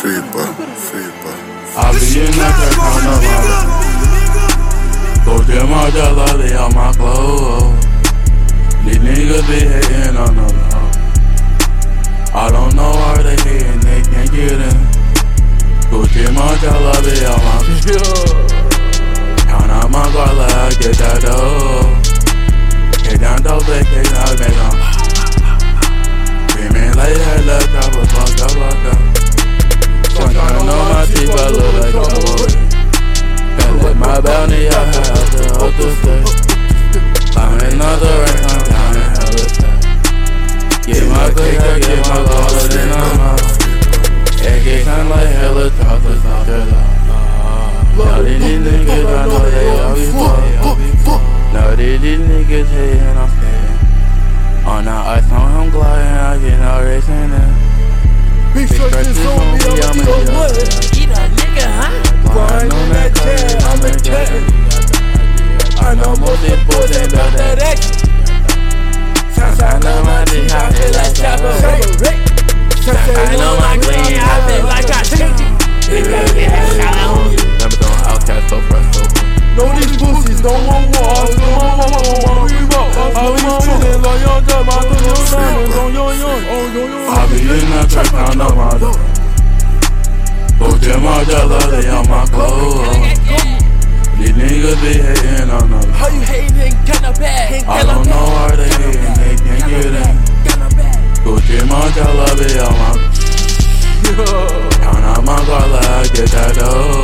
Feppa, Feppa. Abinha quer carnaval. Cause them all jealous, they on my clothes. These niggas be hating on us. Get out, they gon' Screaming like hell, drop a fuck up, fuck up. Sometimes on my teeth, I look like a boy. Can't let my bounty, I have to hold the stay. I'm another right, I'm down in hella stay. Get my click, I get my dollar, then I'm out. Yeah, get kind like chocolate, not love. Now these niggas, I know they all be fucked. Now these niggas I'm. On the ice, on him gliding, I get no racing in. Big stretches on me, I'ma be a what? Eat a nigga, huh? Grind on that cat, I'm a cat. I know most of boys ain't about that action. I know my in that track, I know my door. Go get my dollar, they on my clothes. These niggas be hating on the How you hating, kinda bad. I don't know why they hating, they can't get in. Go get my dollar, they on my Count out my dollar, I get that dough.